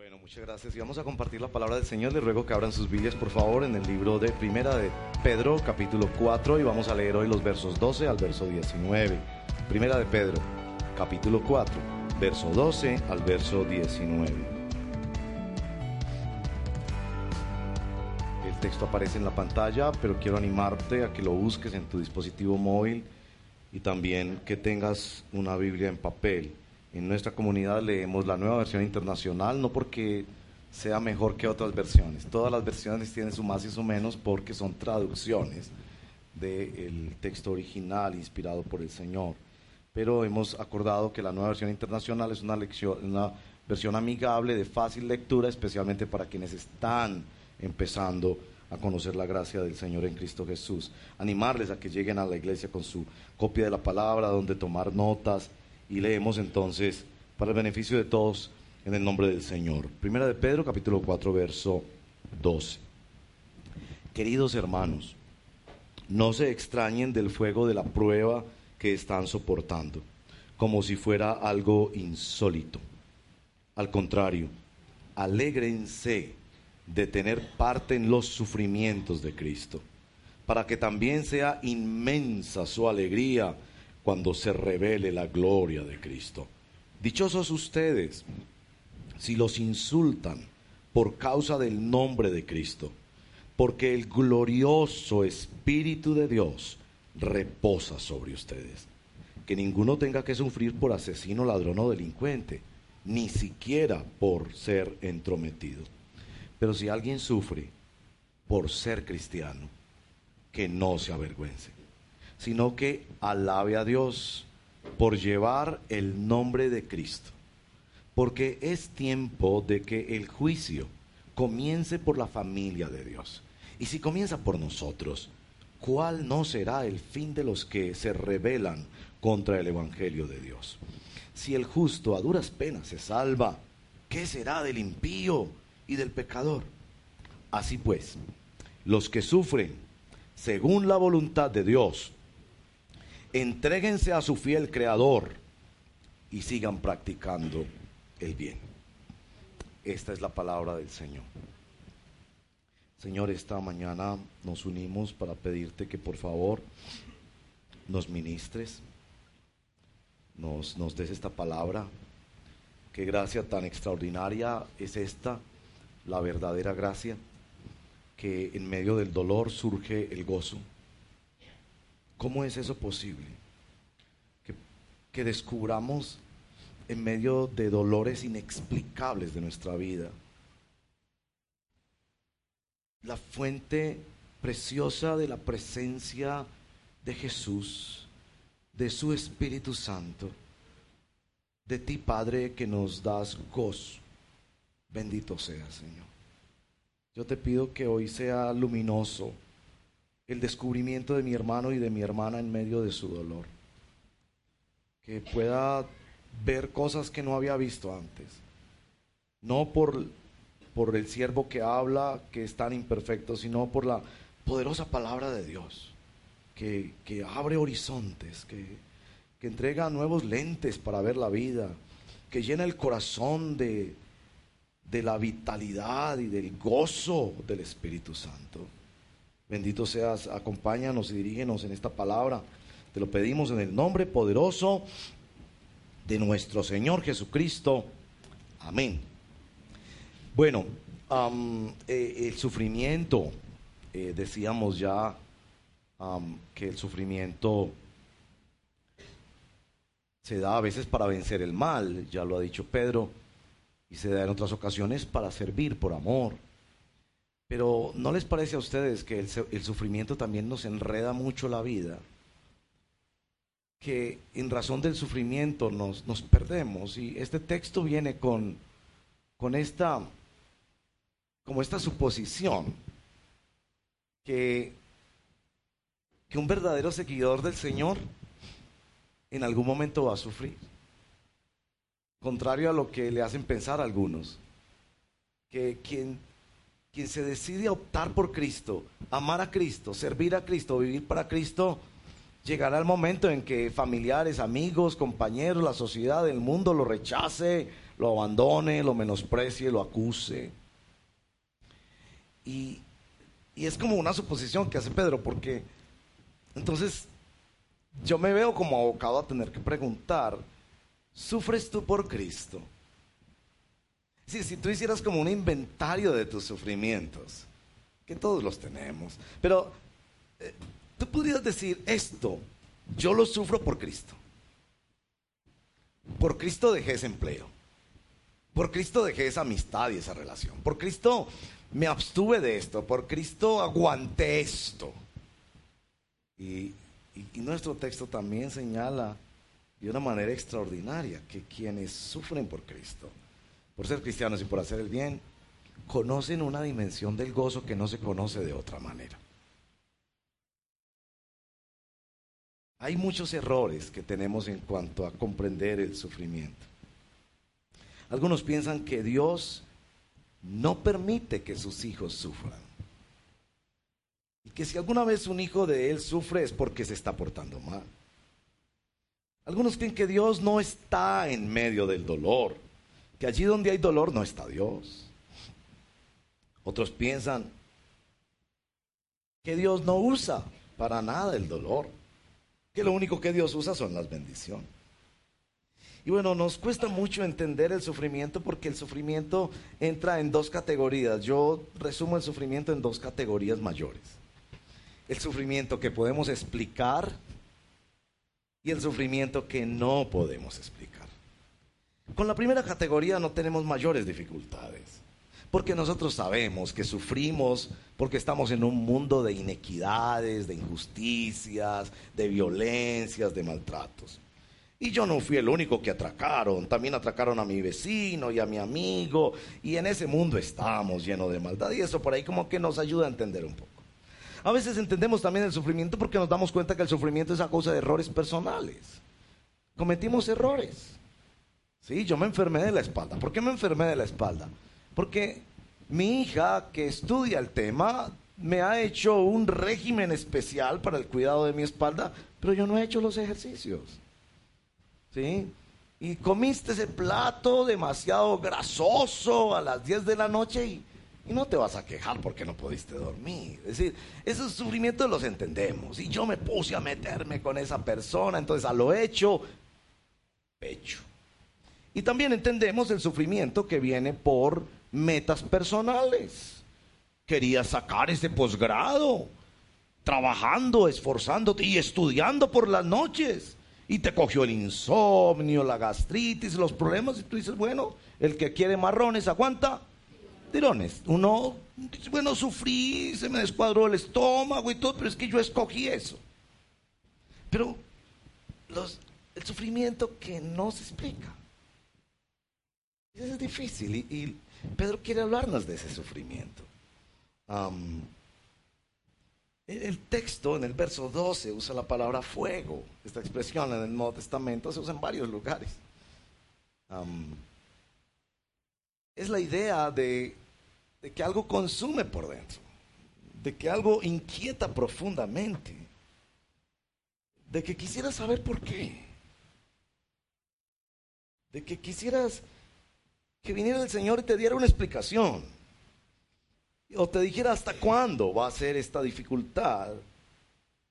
Bueno, muchas gracias. Y vamos a compartir la palabra del Señor. Les ruego que abran sus Biblias, por favor, en el libro de Primera de Pedro, capítulo 4, y vamos a leer hoy los versos 12 al verso 19. Primera de Pedro, capítulo 4, verso 12 al verso 19. El texto aparece en la pantalla, pero quiero animarte a que lo busques en tu dispositivo móvil y también que tengas una Biblia en papel. En nuestra comunidad leemos la nueva versión internacional, no porque sea mejor que otras versiones. Todas las versiones tienen su más y su menos porque son traducciones del texto original inspirado por el Señor. Pero hemos acordado que la nueva versión internacional es una, lección, una versión amigable, de fácil lectura, especialmente para quienes están empezando a conocer la gracia del Señor en Cristo Jesús. Animarles a que lleguen a la iglesia con su copia de la palabra, donde tomar notas y leemos entonces para el beneficio de todos en el nombre del Señor. Primera de Pedro capítulo 4 verso 12. Queridos hermanos, no se extrañen del fuego de la prueba que están soportando, como si fuera algo insólito. Al contrario, alégrense de tener parte en los sufrimientos de Cristo, para que también sea inmensa su alegría cuando se revele la gloria de Cristo. Dichosos ustedes si los insultan por causa del nombre de Cristo, porque el glorioso Espíritu de Dios reposa sobre ustedes. Que ninguno tenga que sufrir por asesino, ladrón o delincuente, ni siquiera por ser entrometido. Pero si alguien sufre por ser cristiano, que no se avergüence sino que alabe a Dios por llevar el nombre de Cristo. Porque es tiempo de que el juicio comience por la familia de Dios. Y si comienza por nosotros, ¿cuál no será el fin de los que se rebelan contra el Evangelio de Dios? Si el justo a duras penas se salva, ¿qué será del impío y del pecador? Así pues, los que sufren según la voluntad de Dios, Entréguense a su fiel creador y sigan practicando el bien. Esta es la palabra del Señor. Señor, esta mañana nos unimos para pedirte que por favor nos ministres, nos, nos des esta palabra. Qué gracia tan extraordinaria es esta, la verdadera gracia, que en medio del dolor surge el gozo ¿Cómo es eso posible? Que, descubramos en medio de dolores inexplicables de nuestra vida la fuente preciosa de la presencia de Jesús, de su Espíritu Santo, de ti Padre que nos das gozo. Bendito sea, Señor. Yo te pido que hoy sea luminoso el descubrimiento de mi hermano y de mi hermana en medio de su dolor. Que pueda ver cosas que no había visto antes. No por, por el siervo que habla, que es tan imperfecto, sino por la poderosa palabra de Dios, que, que abre horizontes, que, que entrega nuevos lentes para ver la vida, que llena el corazón de, de la vitalidad y del gozo del Espíritu Santo. Bendito seas, acompáñanos y dirígenos en esta palabra. Te lo pedimos en el nombre poderoso de nuestro Señor Jesucristo. Amén. Bueno, eh, el sufrimiento, eh, decíamos ya que el sufrimiento se da a veces para vencer el mal, ya lo ha dicho Pedro, y se da en otras ocasiones para servir por amor pero ¿no les parece a ustedes que el, sufrimiento también nos enreda mucho la vida? Que en razón del sufrimiento nos, nos perdemos. Y este texto viene con, con esta, como esta suposición, que, que un verdadero seguidor del Señor en algún momento va a sufrir. Contrario a lo que le hacen pensar algunos. Que quien quien se decide a optar por Cristo, amar a Cristo, servir a Cristo, vivir para Cristo, llegará el momento en que familiares, amigos, compañeros, la sociedad, el mundo lo rechace, lo abandone, lo menosprecie, lo acuse. Y, y es como una suposición que hace Pedro, porque entonces yo me veo como abocado a tener que preguntar, ¿sufres tú por Cristo? Sí, si tú hicieras como un inventario de tus sufrimientos, que todos los tenemos, pero eh, tú podrías decir esto, yo lo sufro por Cristo. Por Cristo dejé ese empleo. Por Cristo dejé esa amistad y esa relación. Por Cristo me abstuve de esto. Por Cristo aguanté esto. Y, nuestro texto también señala de una manera extraordinaria que quienes sufren por Cristo, por ser cristianos y por hacer el bien, conocen una dimensión del gozo que no se conoce de otra manera. Hay muchos errores que tenemos en cuanto a comprender el sufrimiento. Algunos piensan que Dios no permite que sus hijos sufran. Y que si alguna vez un hijo de él sufre es porque se está portando mal. Algunos creen que Dios no está en medio del dolor, que allí donde hay dolor no está Dios. Otros piensan que Dios no usa para nada el dolor, que lo único que Dios usa son las bendiciones. Y bueno, nos cuesta mucho entender el sufrimiento porque el sufrimiento entra en dos categorías. Yo resumo el sufrimiento en dos categorías mayores el sufrimiento que podemos explicar y el sufrimiento que no podemos explicar. Con la primera categoría no tenemos mayores dificultades, porque nosotros sabemos que sufrimos porque estamos en un mundo de inequidades, de injusticias, de violencias, de maltratos. Y yo no fui el único que atracaron, también atracaron a mi vecino y a mi amigo, y en ese mundo estamos llenos de maldad, y eso por ahí como que nos ayuda a entender un poco. A veces entendemos también el sufrimiento porque nos damos cuenta que el sufrimiento es a causa de errores personales. Cometimos errores. Sí, yo me enfermé de la espalda. ¿Por qué me enfermé de la espalda? Porque mi hija que estudia el tema me ha hecho un régimen especial para el cuidado de mi espalda, pero yo no he hecho los ejercicios. ¿Sí? Y comiste ese plato demasiado grasoso a las 10 de la noche y y no te vas a quejar porque no pudiste dormir. Es decir, esos sufrimientos los entendemos. Y yo me puse a meterme con esa persona, entonces a lo hecho, pecho. Y también entendemos el sufrimiento que viene por metas personales. Querías sacar ese posgrado, trabajando, esforzándote y estudiando por las noches. Y te cogió el insomnio, la gastritis, los problemas. Y tú dices, bueno, el que quiere marrones aguanta tirones. Uno dice, bueno, sufrí, se me descuadró el estómago y todo, pero es que yo escogí eso. Pero el sufrimiento que no se explica. Es difícil y, Pedro quiere hablarnos de ese sufrimiento. el texto en el verso 12 usa la palabra fuego. Esta expresión en el Nuevo Testamento se usa en varios lugares es la idea de, que algo consume por dentro, de que algo inquieta profundamente, de que quisieras saber por qué, de que quisieras que viniera el Señor y te diera una explicación, o te dijera hasta cuándo va a ser esta dificultad,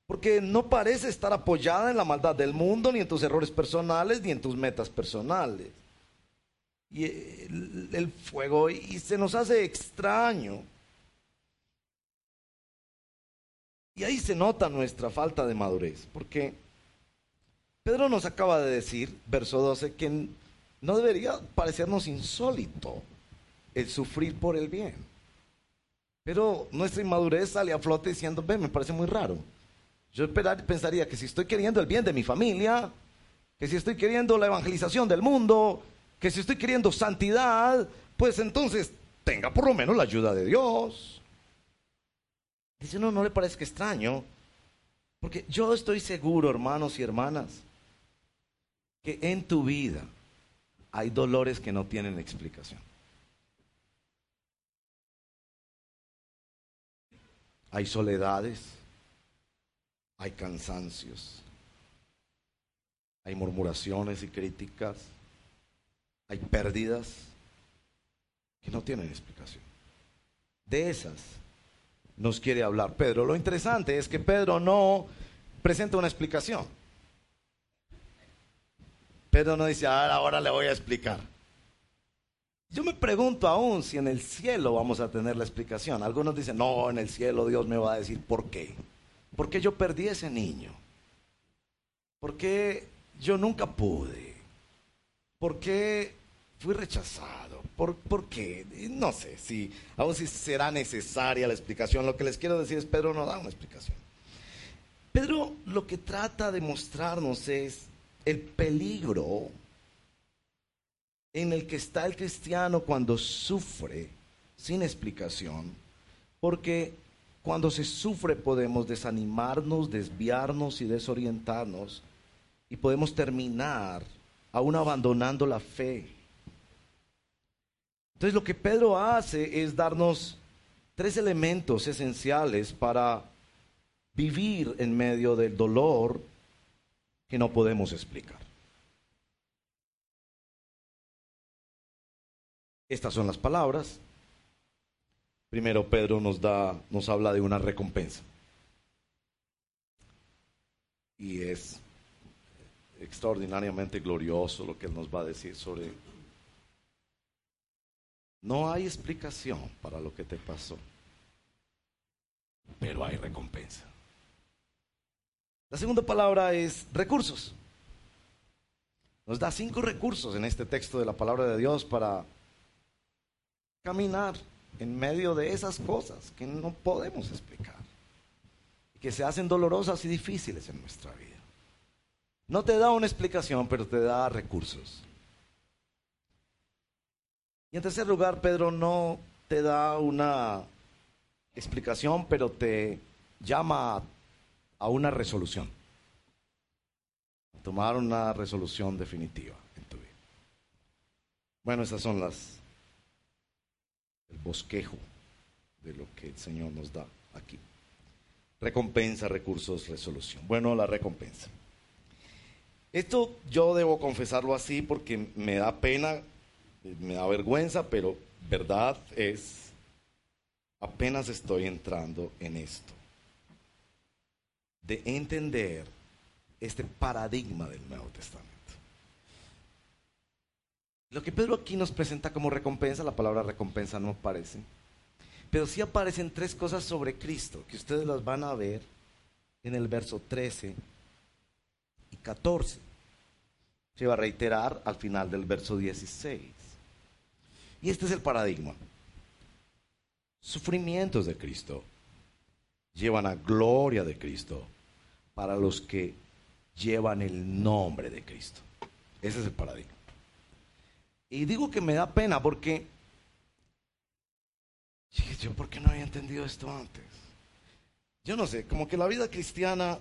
porque no parece estar apoyada en la maldad del mundo, ni en tus errores personales, ni en tus metas personales. Y el, fuego y se nos hace extraño. Y ahí se nota nuestra falta de madurez, porque Pedro nos acaba de decir, verso 12, que no debería parecernos insólito el sufrir por el bien. Pero nuestra inmadurez sale a flote diciendo, ve, me parece muy raro. Yo pensaría que si estoy queriendo el bien de mi familia, que si estoy queriendo la evangelización del mundo, que si estoy queriendo santidad, pues entonces tenga por lo menos la ayuda de Dios. Dice, no, no le parezca extraño, porque yo estoy seguro, hermanos y hermanas, que en tu vida hay dolores que no tienen explicación. Hay soledades, hay cansancios, hay murmuraciones y críticas hay pérdidas que no tienen explicación. De esas nos quiere hablar Pedro. Lo interesante es que Pedro no presenta una explicación. Pedro no dice, ahora, ahora le voy a explicar. Yo me pregunto aún si en el cielo vamos a tener la explicación. Algunos dicen, no, en el cielo Dios me va a decir por qué. ¿Por qué yo perdí ese niño? ¿Por qué yo nunca pude? ¿Por qué fui rechazado? ¿Por, ¿Por, qué? No sé si aún si será necesaria la explicación. Lo que les quiero decir es, Pedro no da una explicación. Pedro lo que trata de mostrarnos es el peligro en el que está el cristiano cuando sufre sin explicación, porque cuando se sufre podemos desanimarnos, desviarnos y desorientarnos y podemos terminar aún abandonando la fe. Entonces lo que Pedro hace es darnos tres elementos esenciales para vivir en medio del dolor que no podemos explicar. Estas son las palabras. Primero Pedro nos da nos habla de una recompensa. Y es extraordinariamente glorioso lo que él nos va a decir sobre no hay explicación para lo que te pasó, pero hay recompensa. La segunda palabra es recursos. Nos da cinco recursos en este texto de la palabra de Dios para caminar en medio de esas cosas que no podemos explicar, que se hacen dolorosas y difíciles en nuestra vida. No te da una explicación, pero te da recursos. Y en tercer lugar, Pedro no te da una explicación, pero te llama a una resolución. A tomar una resolución definitiva en tu vida. Bueno, esas son las el bosquejo de lo que el Señor nos da aquí. Recompensa, recursos, resolución. Bueno, la recompensa. Esto yo debo confesarlo así porque me da pena, me da vergüenza, pero verdad es, apenas estoy entrando en esto, de entender este paradigma del Nuevo Testamento. Lo que Pedro aquí nos presenta como recompensa, la palabra recompensa no aparece, pero sí aparecen tres cosas sobre Cristo, que ustedes las van a ver en el verso 13 y 14. Se va a reiterar al final del verso 16. Y este es el paradigma. Sufrimientos de Cristo llevan a gloria de Cristo para los que llevan el nombre de Cristo. Ese es el paradigma. Y digo que me da pena porque yo, ¿por qué no había entendido esto antes? Yo no sé, como que la vida cristiana,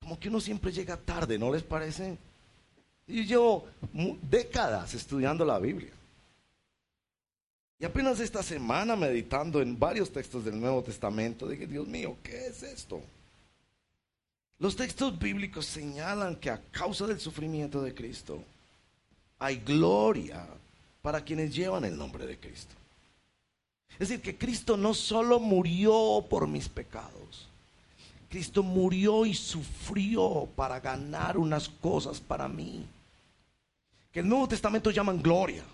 como que uno siempre llega tarde, ¿no les parece? Y llevo décadas estudiando la Biblia. Y apenas esta semana meditando en varios textos del Nuevo Testamento, dije, Dios mío, ¿qué es esto? Los textos bíblicos señalan que a causa del sufrimiento de Cristo, hay gloria para quienes llevan el nombre de Cristo. Es decir, que Cristo no solo murió por mis pecados, Cristo murió y sufrió para ganar unas cosas para mí. Que el Nuevo Testamento llaman gloria.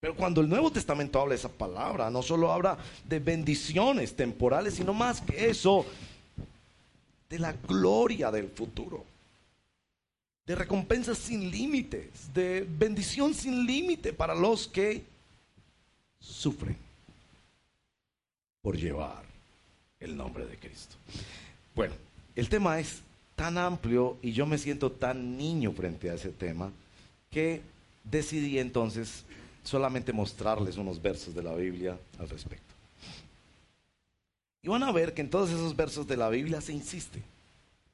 Pero cuando el Nuevo Testamento habla esa palabra, no solo habla de bendiciones temporales, sino más que eso, de la gloria del futuro de recompensas sin límites, de bendición sin límite para los que sufren por llevar el nombre de Cristo. Bueno, el tema es tan amplio y yo me siento tan niño frente a ese tema que decidí entonces solamente mostrarles unos versos de la Biblia al respecto. Y van a ver que en todos esos versos de la Biblia se insiste.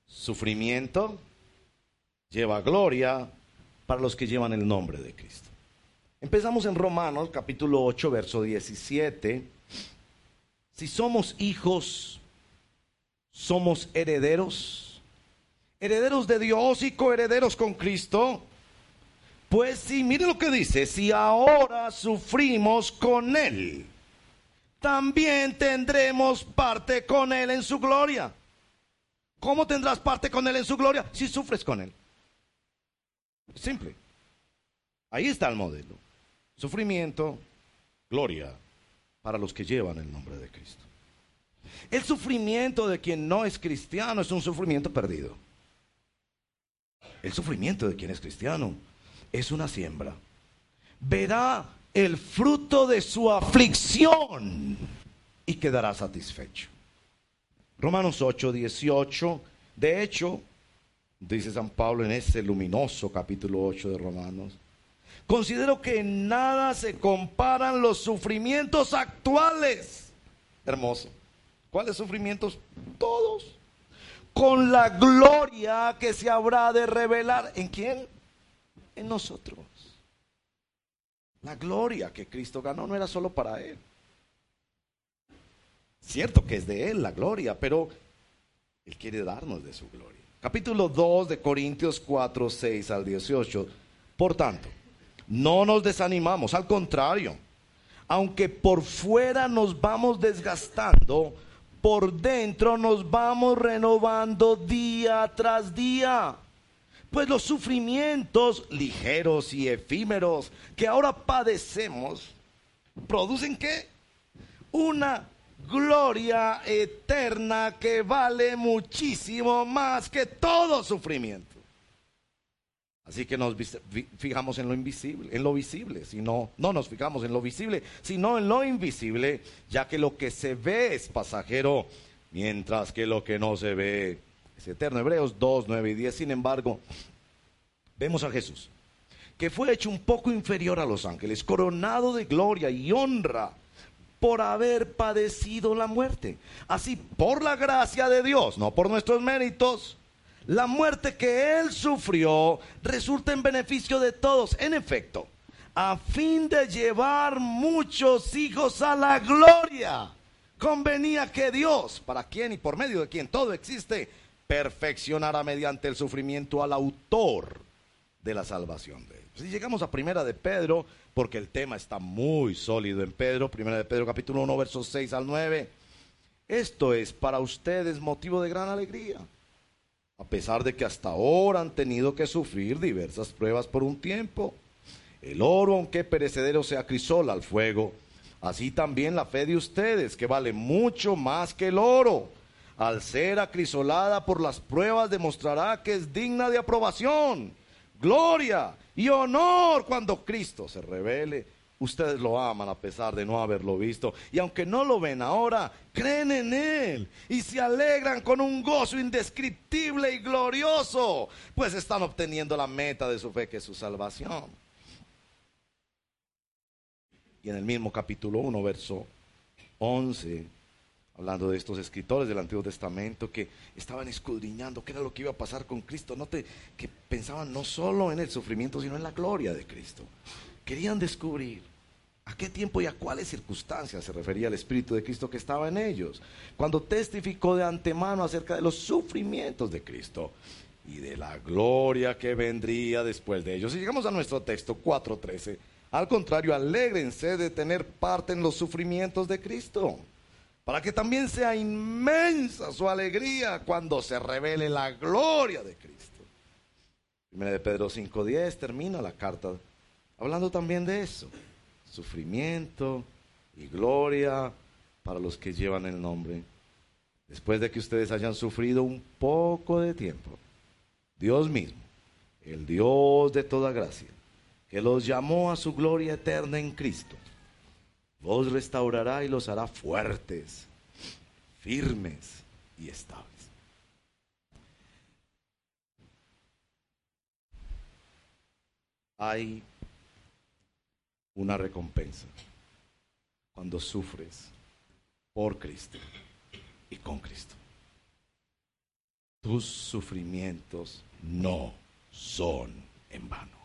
Sufrimiento, lleva gloria para los que llevan el nombre de Cristo. Empezamos en Romanos capítulo 8, verso 17. Si somos hijos, somos herederos, herederos de Dios y coherederos con Cristo, Pues sí, mire lo que dice, si ahora sufrimos con Él, también tendremos parte con Él en su gloria. ¿Cómo tendrás parte con Él en su gloria? Si sufres con Él. Simple. Ahí está el modelo. Sufrimiento, gloria para los que llevan el nombre de Cristo. El sufrimiento de quien no es cristiano es un sufrimiento perdido. El sufrimiento de quien es cristiano es una siembra. Verá el fruto de su aflicción y quedará satisfecho. Romanos 8, 18. De hecho, dice San Pablo en ese luminoso capítulo 8 de Romanos, considero que en nada se comparan los sufrimientos actuales. Hermoso. ¿Cuáles sufrimientos? Todos. Con la gloria que se habrá de revelar. ¿En quién? En nosotros. La gloria que Cristo ganó no era solo para Él. Cierto que es de Él la gloria, pero Él quiere darnos de su gloria. Capítulo 2 de Corintios 4, 6 al 18. Por tanto, no nos desanimamos, al contrario, aunque por fuera nos vamos desgastando, por dentro nos vamos renovando día tras día. Pues los sufrimientos ligeros y efímeros que ahora padecemos producen qué? Una gloria eterna que vale muchísimo más que todo sufrimiento. Así que nos fijamos en lo invisible, en lo visible, sino no nos fijamos en lo visible, sino en lo invisible, ya que lo que se ve es pasajero, mientras que lo que no se ve es eterno. Hebreos 2, 9 y 10. Sin embargo, vemos a Jesús, que fue hecho un poco inferior a los ángeles, coronado de gloria y honra por haber padecido la muerte. Así, por la gracia de Dios, no por nuestros méritos, la muerte que Él sufrió resulta en beneficio de todos. En efecto, a fin de llevar muchos hijos a la gloria, convenía que Dios, para quien y por medio de quien todo existe, perfeccionara mediante el sufrimiento al autor de la salvación de Si llegamos a primera de Pedro, porque el tema está muy sólido en Pedro, primera de Pedro capítulo 1 versos 6 al 9. Esto es para ustedes motivo de gran alegría, a pesar de que hasta ahora han tenido que sufrir diversas pruebas por un tiempo. El oro, aunque perecedero, se acrisola al fuego. Así también la fe de ustedes, que vale mucho más que el oro, al ser acrisolada por las pruebas, demostrará que es digna de aprobación, gloria y honor cuando Cristo se revele. Ustedes lo aman a pesar de no haberlo visto. Y aunque no lo ven ahora, creen en Él y se alegran con un gozo indescriptible y glorioso, pues están obteniendo la meta de su fe, que es su salvación. Y en el mismo capítulo 1, verso 11, hablando de estos escritores del Antiguo Testamento que estaban escudriñando qué era lo que iba a pasar con Cristo, note que pensaban no solo en el sufrimiento, sino en la gloria de Cristo. Querían descubrir a qué tiempo y a cuáles circunstancias se refería el Espíritu de Cristo que estaba en ellos, cuando testificó de antemano acerca de los sufrimientos de Cristo y de la gloria que vendría después de ellos. Y llegamos a nuestro texto 4.13. Al contrario, alégrense de tener parte en los sufrimientos de Cristo para que también sea inmensa su alegría cuando se revele la gloria de Cristo. Primera de Pedro 5.10 termina la carta hablando también de eso, sufrimiento y gloria para los que llevan el nombre. Después de que ustedes hayan sufrido un poco de tiempo, Dios mismo, el Dios de toda gracia, que los llamó a su gloria eterna en Cristo, los restaurará y los hará fuertes, firmes y estables. Hay una recompensa cuando sufres por Cristo y con Cristo. Tus sufrimientos no son en vano.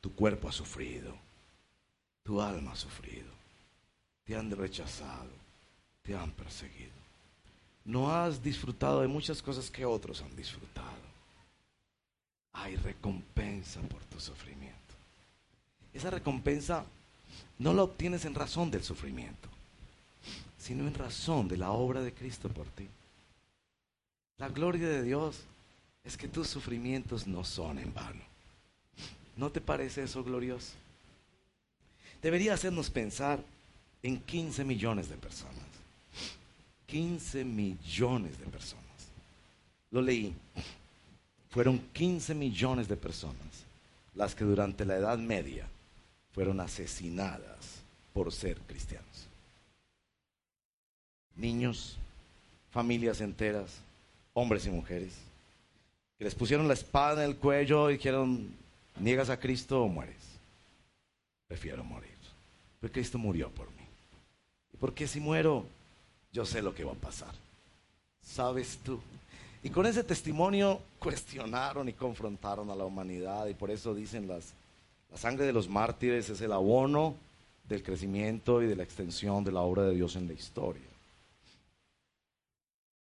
Tu cuerpo ha sufrido tu alma ha sufrido. Te han rechazado. Te han perseguido. No has disfrutado de muchas cosas que otros han disfrutado. hay recompensa por tu sufrimiento. Esa recompensa no la obtienes en razón del sufrimiento, sino en razón de la obra de Cristo por ti. La gloria de Dios es que tus sufrimientos no son en vano. ¿No te parece eso glorioso? Debería hacernos pensar en 15 millones de personas. 15 millones de personas. Lo leí. Fueron 15 millones de personas las que durante la Edad Media fueron asesinadas por ser cristianos. Niños, familias enteras, hombres y mujeres, que les pusieron la espada en el cuello y dijeron, niegas a Cristo o mueres. Prefiero morir. Porque Cristo murió por mí. ¿Y porque si muero, yo sé lo que va a pasar? ¿Sabes tú? Y con ese testimonio cuestionaron y confrontaron a la humanidad y por eso dicen las la sangre de los mártires es el abono del crecimiento y de la extensión de la obra de Dios en la historia.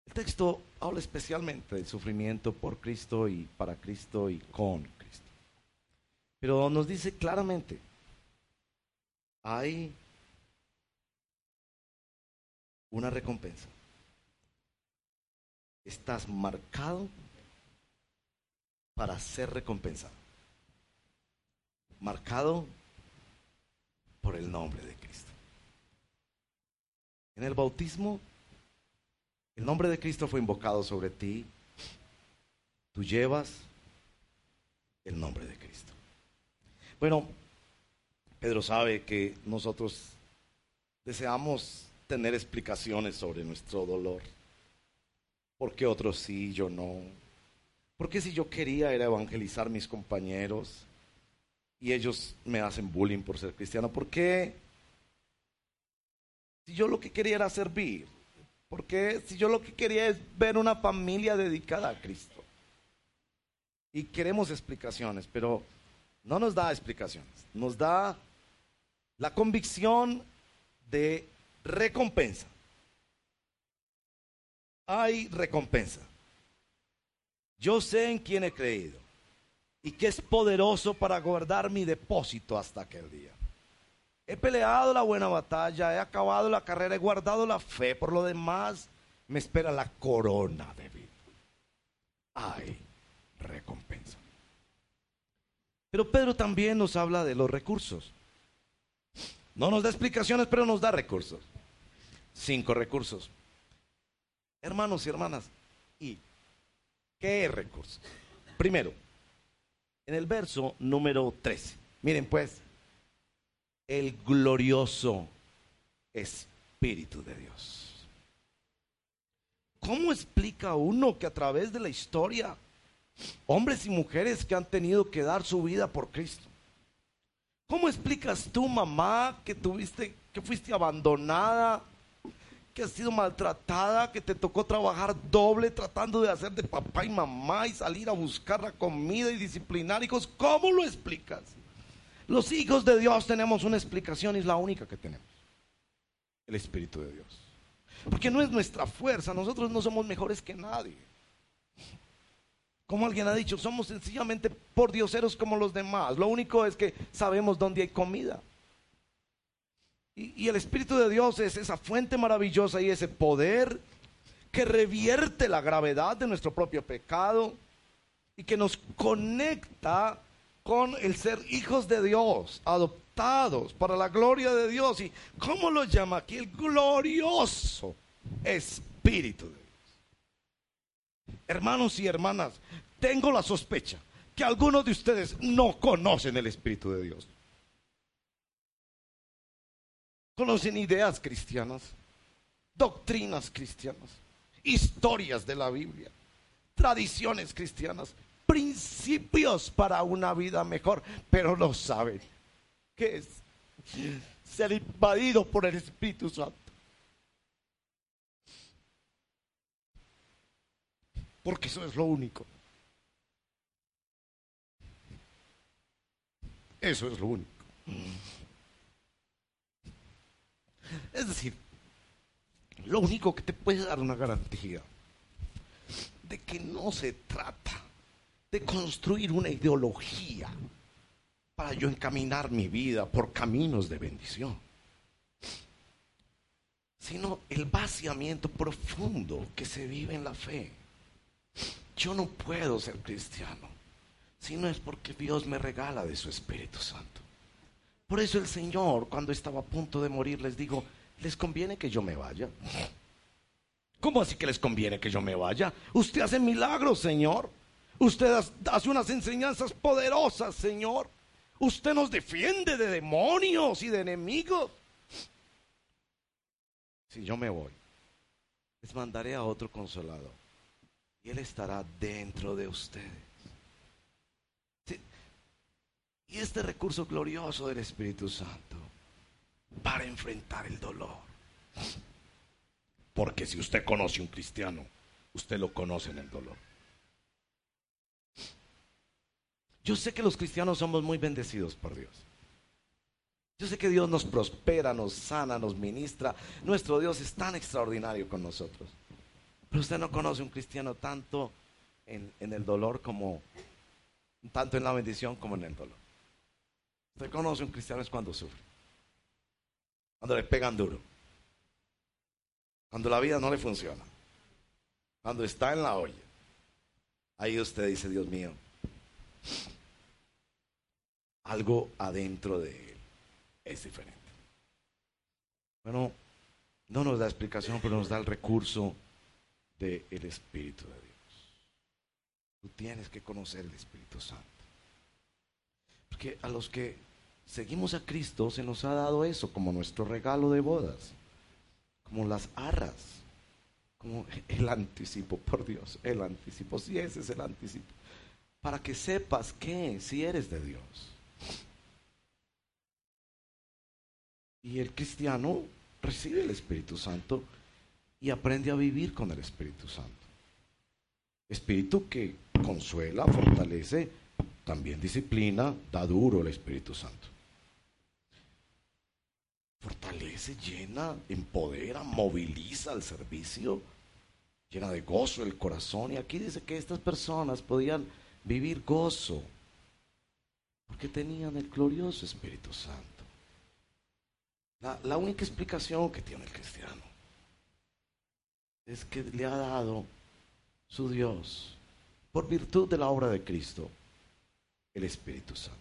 El texto habla especialmente del sufrimiento por Cristo y para Cristo y con Cristo. Pero nos dice claramente, hay una recompensa. Estás marcado para ser recompensado marcado por el nombre de Cristo. En el bautismo, el nombre de Cristo fue invocado sobre ti. Tú llevas el nombre de Cristo. Bueno, Pedro sabe que nosotros deseamos tener explicaciones sobre nuestro dolor. ¿Por qué otros sí, yo no? ¿Por qué si yo quería era evangelizar mis compañeros? y ellos me hacen bullying por ser cristiano. ¿Por qué? Si yo lo que quería era servir. ¿Por qué? Si yo lo que quería es ver una familia dedicada a Cristo. Y queremos explicaciones, pero no nos da explicaciones. Nos da la convicción de recompensa. Hay recompensa. Yo sé en quién he creído y que es poderoso para guardar mi depósito hasta aquel día. He peleado la buena batalla, he acabado la carrera, he guardado la fe, por lo demás me espera la corona de vida. Hay recompensa. Pero Pedro también nos habla de los recursos. No nos da explicaciones, pero nos da recursos. Cinco recursos. Hermanos y hermanas, ¿y qué recursos? Primero, en el verso número 13. Miren pues, el glorioso Espíritu de Dios. ¿Cómo explica uno que a través de la historia, hombres y mujeres que han tenido que dar su vida por Cristo? ¿Cómo explicas tú, mamá, que tuviste, que fuiste abandonada, que has sido maltratada, que te tocó trabajar doble tratando de hacer de papá y mamá y salir a buscar la comida y disciplinar hijos. ¿Cómo lo explicas? Los hijos de Dios tenemos una explicación y es la única que tenemos. El Espíritu de Dios. Porque no es nuestra fuerza, nosotros no somos mejores que nadie. Como alguien ha dicho, somos sencillamente por dioseros como los demás. Lo único es que sabemos dónde hay comida. Y, el Espíritu de Dios es esa fuente maravillosa y ese poder que revierte la gravedad de nuestro propio pecado y que nos conecta con el ser hijos de Dios, adoptados para la gloria de Dios. ¿Y cómo lo llama aquí? El glorioso Espíritu de Dios. Hermanos y hermanas, tengo la sospecha que algunos de ustedes no conocen el Espíritu de Dios conocen ideas cristianas, doctrinas cristianas, historias de la Biblia, tradiciones cristianas, principios para una vida mejor, pero no saben qué es ser invadido por el Espíritu Santo. Porque eso es lo único. Eso es lo único. Es decir, lo único que te puede dar una garantía de que no se trata de construir una ideología para yo encaminar mi vida por caminos de bendición, sino el vaciamiento profundo que se vive en la fe. Yo no puedo ser cristiano si no es porque Dios me regala de su Espíritu Santo. Por eso el Señor, cuando estaba a punto de morir, les dijo, ¿les conviene que yo me vaya? ¿Cómo así que les conviene que yo me vaya? Usted hace milagros, Señor. Usted hace unas enseñanzas poderosas, Señor. Usted nos defiende de demonios y de enemigos. Si yo me voy, les mandaré a otro consolador. Él estará dentro de ustedes. Y este recurso glorioso del Espíritu Santo para enfrentar el dolor. Porque si usted conoce un cristiano, usted lo conoce en el dolor. Yo sé que los cristianos somos muy bendecidos por Dios. Yo sé que Dios nos prospera, nos sana, nos ministra. Nuestro Dios es tan extraordinario con nosotros. Pero usted no conoce un cristiano tanto en, en el dolor como, tanto en la bendición como en el dolor. Usted conoce un cristiano es cuando sufre, cuando le pegan duro, cuando la vida no le funciona, cuando está en la olla. Ahí usted dice, Dios mío, algo adentro de él es diferente. Bueno, no nos da explicación, pero nos da el recurso del Espíritu de Dios. Tú tienes que conocer el Espíritu Santo. Porque a los que seguimos a Cristo se nos ha dado eso como nuestro regalo de bodas, como las arras, como el anticipo, por Dios, el anticipo, si ese es el anticipo, para que sepas que si eres de Dios. Y el cristiano recibe el Espíritu Santo y aprende a vivir con el Espíritu Santo. Espíritu que consuela, fortalece, también disciplina, da duro el Espíritu Santo. Fortalece, llena, empodera, moviliza al servicio, llena de gozo el corazón. Y aquí dice que estas personas podían vivir gozo porque tenían el glorioso Espíritu Santo. La, la, única explicación que tiene el cristiano es que le ha dado su Dios, por virtud de la obra de Cristo, el Espíritu Santo.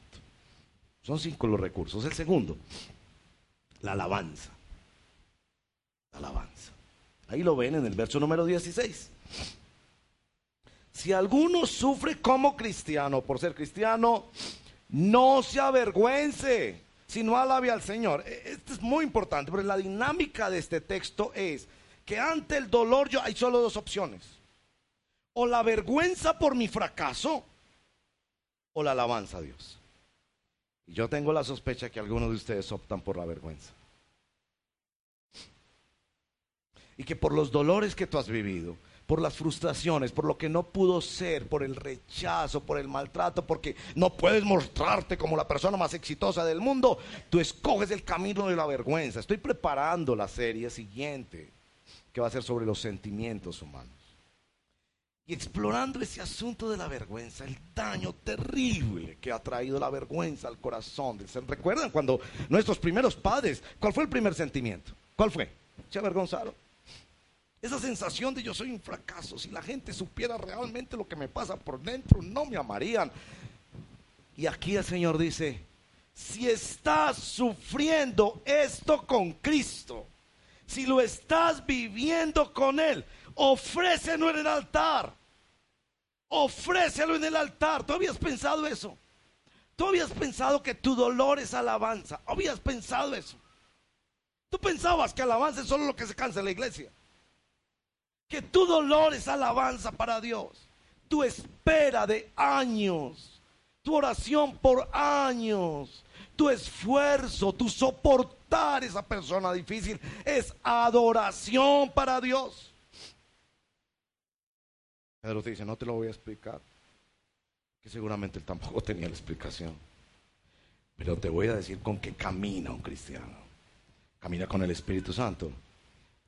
Son cinco los recursos. El segundo, la alabanza. La alabanza. Ahí lo ven en el verso número 16. Si alguno sufre como cristiano por ser cristiano, no se avergüence, sino alabe al Señor. E, esto es muy importante, porque la dinámica de este texto es que ante el dolor yo, hay solo dos opciones. O la vergüenza por mi fracaso, o la alabanza a Dios. Y yo tengo la sospecha que algunos de ustedes optan por la vergüenza. Y que por los dolores que tú has vivido, por las frustraciones, por lo que no pudo ser, por el rechazo, por el maltrato, porque no puedes mostrarte como la persona más exitosa del mundo, tú escoges el camino de la vergüenza. Estoy preparando la serie siguiente, que va a ser sobre los sentimientos humanos y explorando ese asunto de la vergüenza, el daño terrible que ha traído la vergüenza al corazón del ser. ¿Recuerdan cuando nuestros primeros padres, cuál fue el primer sentimiento? ¿Cuál fue? Se avergonzaron. Esa sensación de yo soy un fracaso, si la gente supiera realmente lo que me pasa por dentro, no me amarían. Y aquí el Señor dice, si estás sufriendo esto con Cristo, si lo estás viviendo con Él, ofrécelo en el altar. Ofrécelo en el altar. ¿Tú habías pensado eso? ¿Tú habías pensado que tu dolor es alabanza? ¿Habías pensado eso? ¿Tú pensabas que alabanza es solo lo que se cansa en la iglesia? Que tu dolor es alabanza para Dios. Tu espera de años. Tu oración por años. Tu esfuerzo, tu esa persona difícil es adoración para Dios. Pedro te dice, no te lo voy a explicar. Que seguramente él tampoco tenía la explicación. Pero te voy a decir con qué camina un cristiano. Camina con el Espíritu Santo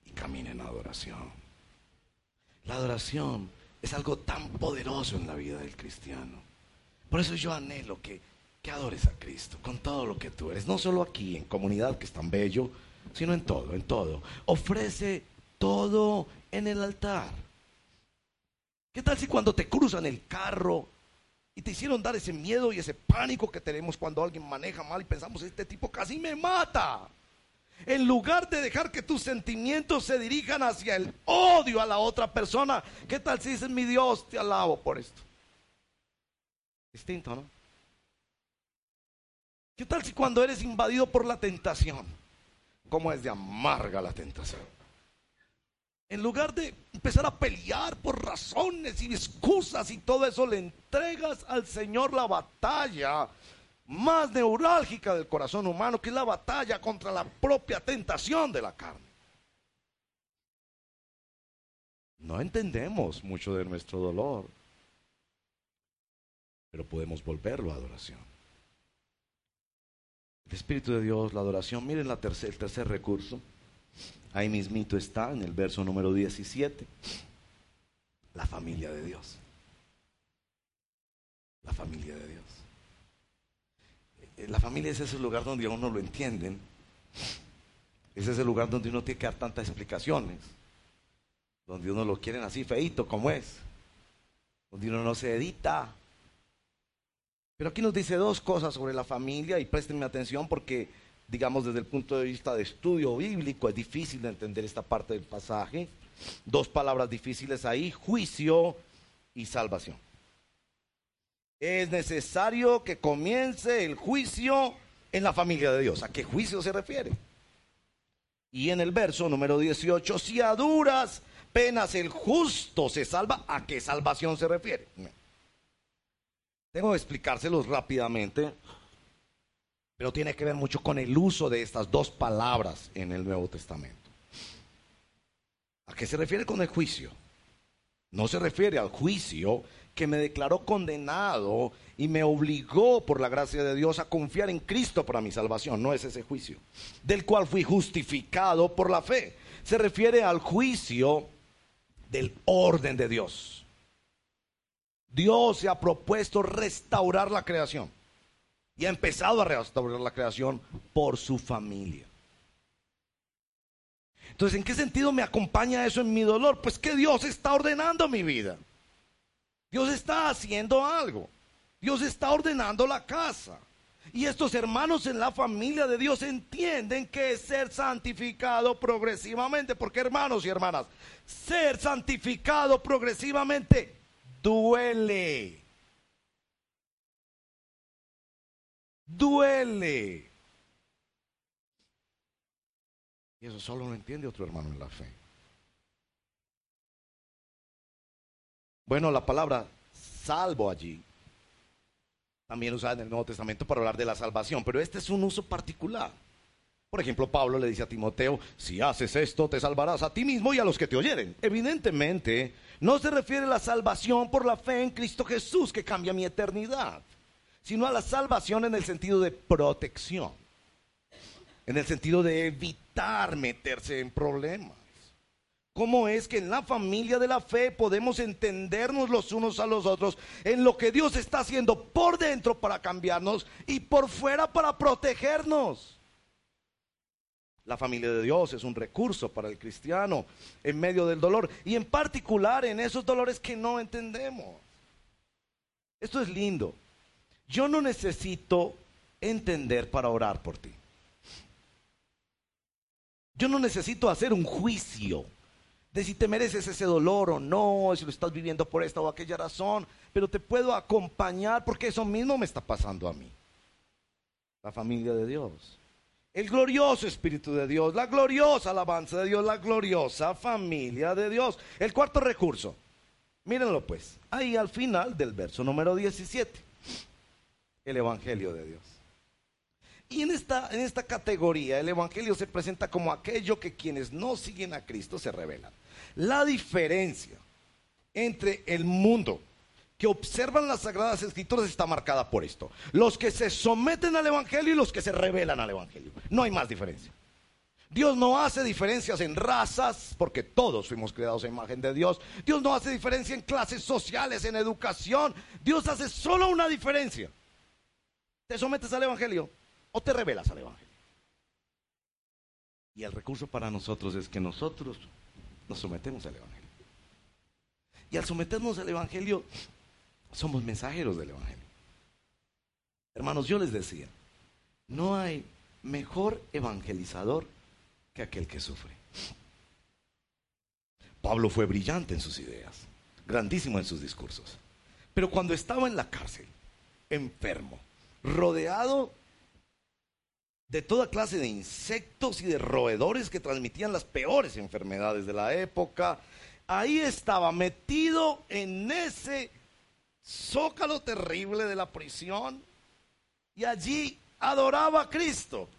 y camina en adoración. La adoración es algo tan poderoso en la vida del cristiano. Por eso yo anhelo que, que adores a Cristo con todo lo que tú eres, no solo aquí en comunidad que es tan bello, sino en todo, en todo. Ofrece todo en el altar. ¿Qué tal si cuando te cruzan el carro y te hicieron dar ese miedo y ese pánico que tenemos cuando alguien maneja mal y pensamos, este tipo casi me mata? En lugar de dejar que tus sentimientos se dirijan hacia el odio a la otra persona, ¿qué tal si dices, mi Dios, te alabo por esto? Distinto, ¿no? ¿Qué tal si cuando eres invadido por la tentación, cómo es de amarga la tentación? En lugar de empezar a pelear por razones y excusas y todo eso, le entregas al Señor la batalla más neurálgica del corazón humano, que es la batalla contra la propia tentación de la carne. No entendemos mucho de nuestro dolor, pero podemos volverlo a adoración. El Espíritu de Dios, la adoración, miren el tercer recurso. Ahí mismito está en el verso número 17. La familia de Dios. La familia de Dios. Eh, la familia es ese lugar donde uno lo entienden. Es ese lugar donde uno tiene que dar tantas explicaciones. Donde uno lo quieren así feito como es. Donde uno no se edita. Pero aquí nos dice dos cosas sobre la familia y préstenme atención porque, digamos, desde el punto de vista de estudio bíblico es difícil de entender esta parte del pasaje. Dos palabras difíciles ahí, juicio y salvación es necesario que comience el juicio en la familia de Dios. ¿A qué juicio se refiere? Y en el verso número 18, si a duras penas el justo se salva, ¿a qué salvación se refiere? Tengo que explicárselos rápidamente, pero tiene que ver mucho con el uso de estas dos palabras en el Nuevo Testamento. ¿A qué se refiere con el juicio? No se refiere al juicio que me declaró condenado y me obligó por la gracia de Dios a confiar en Cristo para mi salvación. No es ese juicio, del cual fui justificado por la fe. Se refiere al juicio del orden de Dios. Dios se ha propuesto restaurar la creación y ha empezado a restaurar la creación por su familia. Entonces, ¿en qué sentido me acompaña eso en mi dolor? Pues que Dios está ordenando mi vida. Dios está haciendo algo. Dios está ordenando la casa. Y estos hermanos en la familia de Dios entienden que es ser santificado progresivamente. Porque hermanos y hermanas, ser santificado progresivamente duele. Duele. Y eso solo lo entiende otro hermano en la fe. Bueno, la palabra salvo allí también usada en el Nuevo Testamento para hablar de la salvación, pero este es un uso particular. Por ejemplo, Pablo le dice a Timoteo, si haces esto, te salvarás a ti mismo y a los que te oyeren. Evidentemente, no se refiere a la salvación por la fe en Cristo Jesús que cambia mi eternidad, sino a la salvación en el sentido de protección, en el sentido de evitar meterse en problemas. ¿Cómo es que en la familia de la fe podemos entendernos los unos a los otros en lo que Dios está haciendo por dentro para cambiarnos y por fuera para protegernos? La familia de Dios es un recurso para el cristiano en medio del dolor y en particular en esos dolores que no entendemos. Esto es lindo. Yo no necesito entender para orar por ti. Yo no necesito hacer un juicio de si te mereces ese dolor o no, si lo estás viviendo por esta o aquella razón, pero te puedo acompañar porque eso mismo me está pasando a mí. La familia de Dios. El glorioso Espíritu de Dios, la gloriosa alabanza de Dios, la gloriosa familia de Dios. El cuarto recurso. Mírenlo pues, ahí al final del verso número 17. El Evangelio de Dios. Y en esta, en esta categoría el Evangelio se presenta como aquello que quienes no siguen a Cristo se revelan. La diferencia entre el mundo que observan las sagradas escrituras está marcada por esto. Los que se someten al Evangelio y los que se revelan al Evangelio. No hay más diferencia. Dios no hace diferencias en razas, porque todos fuimos creados a imagen de Dios. Dios no hace diferencia en clases sociales, en educación. Dios hace solo una diferencia. ¿Te sometes al Evangelio o te revelas al Evangelio? Y el recurso para nosotros es que nosotros nos sometemos al Evangelio. Y al someternos al Evangelio, somos mensajeros del Evangelio. Hermanos, yo les decía, no hay mejor evangelizador que aquel que sufre. Pablo fue brillante en sus ideas, grandísimo en sus discursos. Pero cuando estaba en la cárcel, enfermo, rodeado de toda clase de insectos y de roedores que transmitían las peores enfermedades de la época, ahí estaba metido en ese zócalo terrible de la prisión y allí adoraba a Cristo.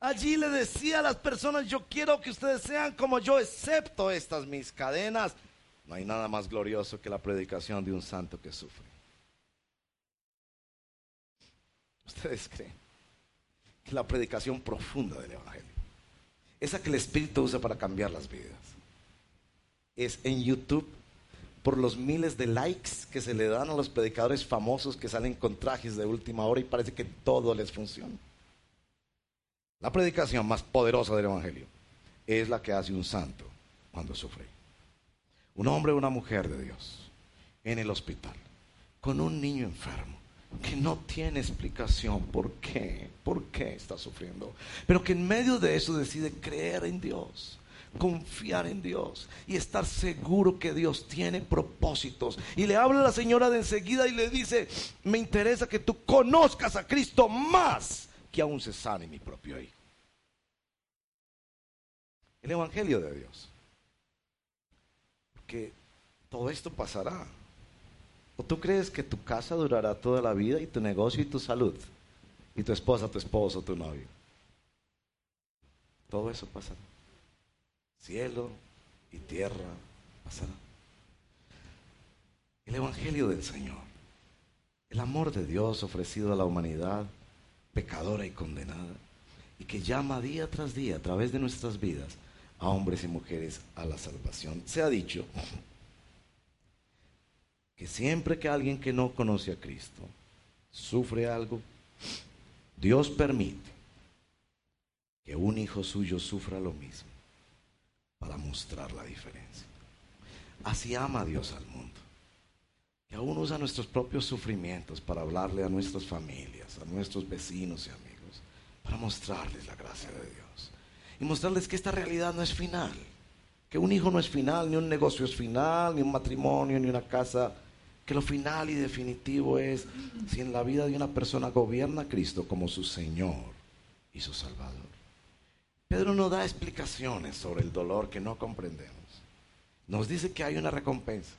Allí le decía a las personas, yo quiero que ustedes sean como yo, excepto estas mis cadenas. No hay nada más glorioso que la predicación de un santo que sufre. ¿Ustedes creen que la predicación profunda del Evangelio, esa que el Espíritu usa para cambiar las vidas, es en YouTube por los miles de likes que se le dan a los predicadores famosos que salen con trajes de última hora y parece que todo les funciona? La predicación más poderosa del Evangelio es la que hace un santo cuando sufre. Un hombre o una mujer de Dios en el hospital con un niño enfermo que no tiene explicación por qué, por qué está sufriendo, pero que en medio de eso decide creer en Dios, confiar en Dios y estar seguro que Dios tiene propósitos. Y le habla a la señora de enseguida y le dice, me interesa que tú conozcas a Cristo más que aún se sane mi propio hijo. El Evangelio de Dios. Porque todo esto pasará. ¿O tú crees que tu casa durará toda la vida y tu negocio y tu salud? Y tu esposa, tu esposo, tu novio. Todo eso pasará. Cielo y tierra pasará. El Evangelio del Señor. El amor de Dios ofrecido a la humanidad pecadora y condenada, y que llama día tras día a través de nuestras vidas a hombres y mujeres a la salvación. Se ha dicho que siempre que alguien que no conoce a Cristo sufre algo, Dios permite que un hijo suyo sufra lo mismo para mostrar la diferencia. Así ama Dios al mundo que aún usa nuestros propios sufrimientos para hablarle a nuestras familias, a nuestros vecinos y amigos, para mostrarles la gracia de Dios. Y mostrarles que esta realidad no es final, que un hijo no es final, ni un negocio es final, ni un matrimonio, ni una casa, que lo final y definitivo es si en la vida de una persona gobierna a Cristo como su Señor y su Salvador. Pedro no da explicaciones sobre el dolor que no comprendemos. Nos dice que hay una recompensa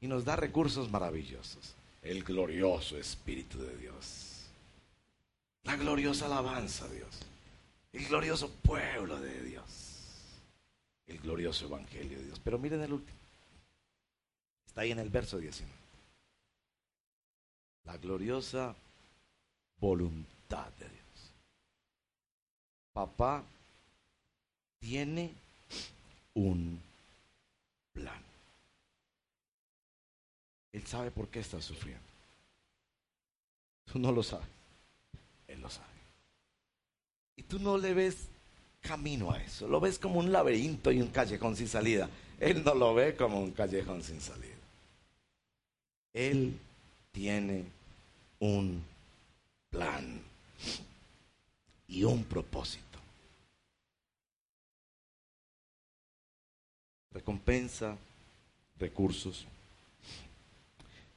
y nos da recursos maravillosos. El glorioso Espíritu de Dios. La gloriosa alabanza a Dios. El glorioso pueblo de Dios. El glorioso Evangelio de Dios. Pero miren el último. Está ahí en el verso 19. La gloriosa voluntad de Dios. Papá tiene un plan. Él sabe por qué está sufriendo. Tú no lo sabes. Él lo sabe. Y tú no le ves camino a eso. Lo ves como un laberinto y un callejón sin salida. Él no lo ve como un callejón sin salida. Él tiene un plan y un propósito. Recompensa, recursos,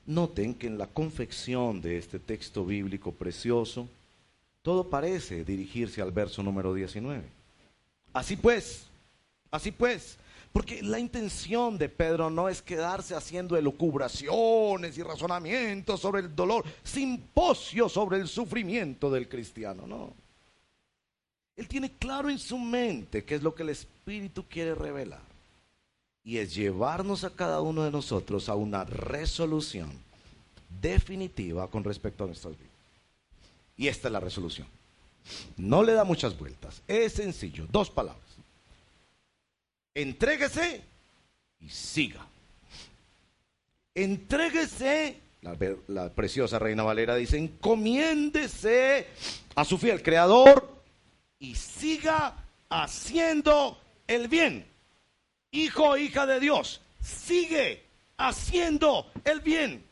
Noten que en la confección de este texto bíblico precioso, todo parece dirigirse al verso número 19. Así pues, así pues, porque la intención de Pedro no es quedarse haciendo elucubraciones y razonamientos sobre el dolor, simposio sobre el sufrimiento del cristiano, no. Él tiene claro en su mente qué es lo que el Espíritu quiere revelar y es llevarnos a cada uno de nosotros a una resolución definitiva con respecto a nuestras vidas. Y esta es la resolución. No le da muchas vueltas. Es sencillo, dos palabras. Entréguese y siga. Entréguese, la, la, preciosa Reina Valera dice, encomiéndese a su fiel creador y siga haciendo el bien. Hijo, hija de Dios, sigue haciendo el bien.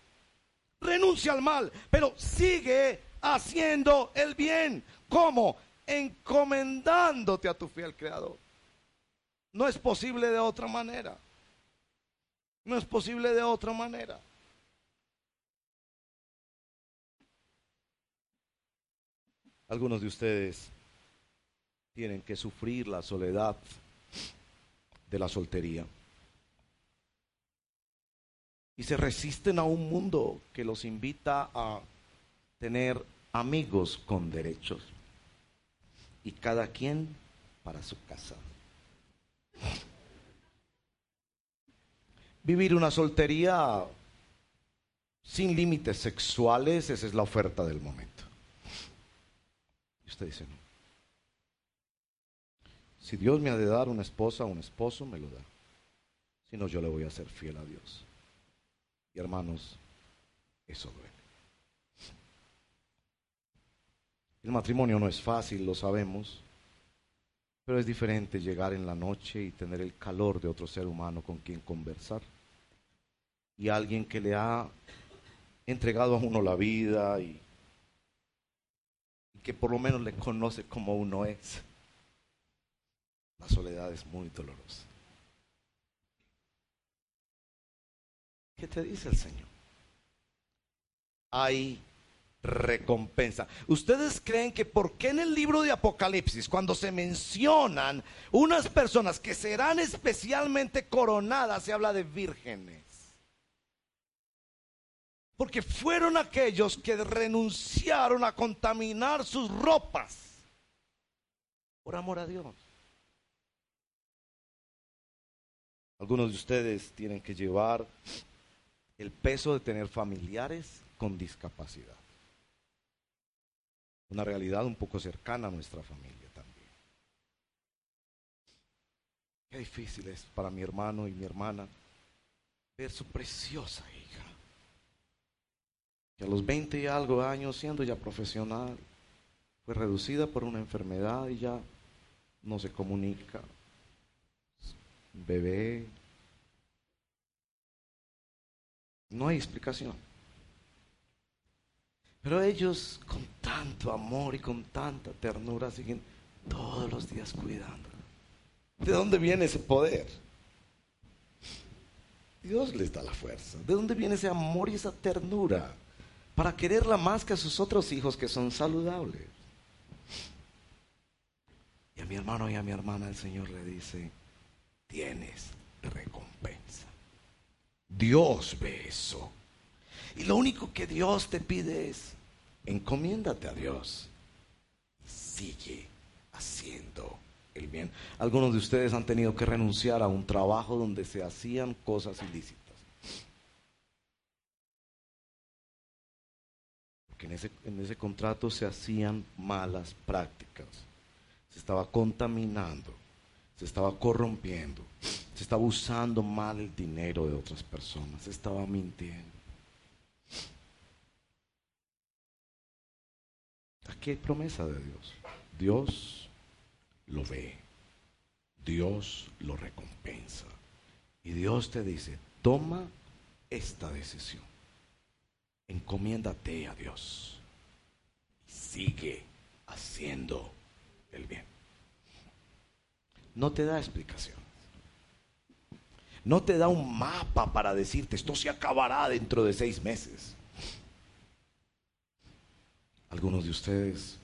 Renuncia al mal, pero sigue haciendo el bien. ¿Cómo? Encomendándote a tu fiel creador. No es posible de otra manera. No es posible de otra manera. Algunos de ustedes tienen que sufrir la soledad de la soltería. Y se resisten a un mundo que los invita a tener amigos con derechos. Y cada quien para su casa. Vivir una soltería sin límites sexuales, esa es la oferta del momento. Y usted dice. Si Dios me ha de dar una esposa o un esposo, me lo da. Si no, yo le voy a ser fiel a Dios. Y hermanos, eso duele. El matrimonio no es fácil, lo sabemos, pero es diferente llegar en la noche y tener el calor de otro ser humano con quien conversar. Y alguien que le ha entregado a uno la vida y, y que por lo menos le conoce como uno es. La soledad es muy dolorosa. ¿Qué te dice el Señor? Hay recompensa. ¿Ustedes creen que por qué en el libro de Apocalipsis, cuando se mencionan unas personas que serán especialmente coronadas, se habla de vírgenes? Porque fueron aquellos que renunciaron a contaminar sus ropas por amor a Dios. Algunos de ustedes tienen que llevar el peso de tener familiares con discapacidad. Una realidad un poco cercana a nuestra familia también. Qué difícil es para mi hermano y mi hermana ver su preciosa hija, que a los 20 y algo años, siendo ya profesional, fue reducida por una enfermedad y ya no se comunica, bebé. No hay explicación. Pero ellos con tanto amor y con tanta ternura siguen todos los días cuidándola. ¿De dónde viene ese poder? Dios les da la fuerza. ¿De dónde viene ese amor y esa ternura? Para quererla más que a sus otros hijos que son saludables. Y a mi hermano y a mi hermana el Señor le dice, tienes recompensa. Dios ve eso. Y lo único que Dios te pide es, encomiéndate a Dios. Sigue haciendo el bien. Algunos de ustedes han tenido que renunciar a un trabajo donde se hacían cosas ilícitas. Porque en ese, en ese contrato se hacían malas prácticas. Se estaba contaminando se estaba corrompiendo, se estaba usando mal el dinero de otras personas, se estaba mintiendo. Aquí hay promesa de Dios. Dios lo ve, Dios lo recompensa. Y Dios te dice, toma esta decisión, encomiéndate a Dios y sigue haciendo el bien no te da explicación. No te da un mapa para decirte esto se acabará dentro de seis meses. Algunos de ustedes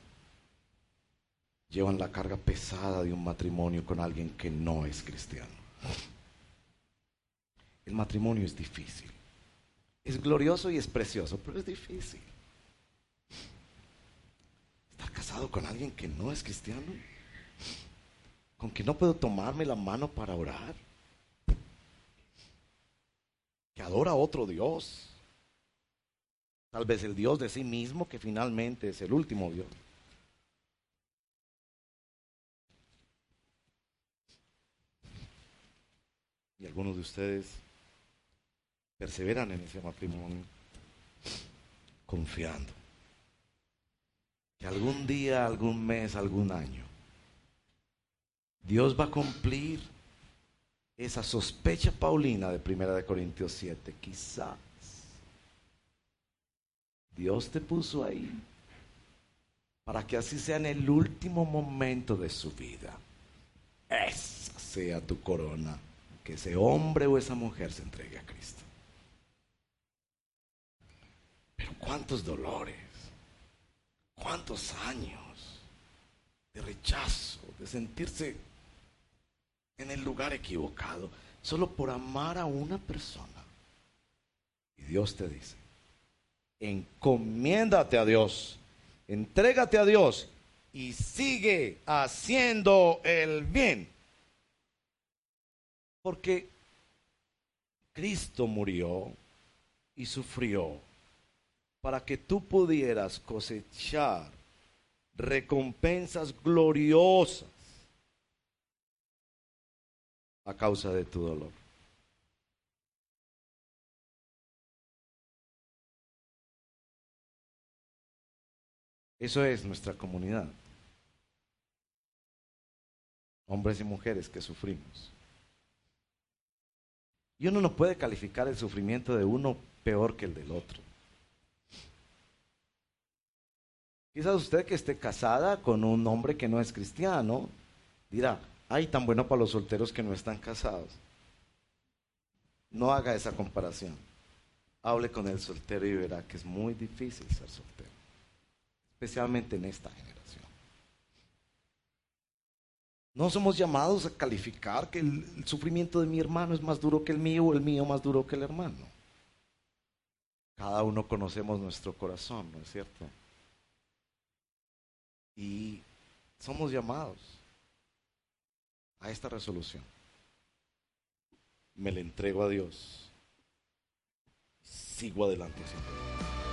llevan la carga pesada de un matrimonio con alguien que no es cristiano. El matrimonio es difícil. Es glorioso y es precioso, pero es difícil. Estar casado con alguien que no es cristiano con que no puedo tomarme la mano para orar, adora otro Dios. Tal vez el Dios de sí mismo que finalmente es el último Dios. Y algunos de ustedes perseveran en ese matrimonio confiando que algún día, algún mes, algún año, Dios va a cumplir esa sospecha paulina de 1 Corintios 7. Quizás Dios te puso ahí para que así sea en el último momento de su vida. Esa sea tu corona, que ese hombre o esa mujer se entregue a Cristo. Pero cuántos dolores, cuántos años de rechazo, de sentirse en el lugar equivocado, solo por amar a una persona. Y Dios te dice, encomiéndate a Dios, entrégate a Dios y sigue haciendo el bien. Porque Cristo murió y sufrió para que tú pudieras cosechar recompensas gloriosas a causa de tu dolor. Eso es nuestra comunidad. Hombres y mujeres que sufrimos. Y uno no puede calificar el sufrimiento de uno peor que el del otro. Quizás usted que esté casada con un hombre que no es cristiano, dirá, ay, tan bueno para los solteros que no están casados. No haga esa comparación. Hable con el soltero y verá que es muy difícil ser soltero, especialmente en esta generación. No somos llamados a calificar que el, sufrimiento de mi hermano es más duro que el mío o el mío más duro que el hermano. Cada uno conocemos nuestro corazón, ¿no es cierto? Y somos llamados a esta resolución. Me le entrego a Dios. Sigo adelante, Señor.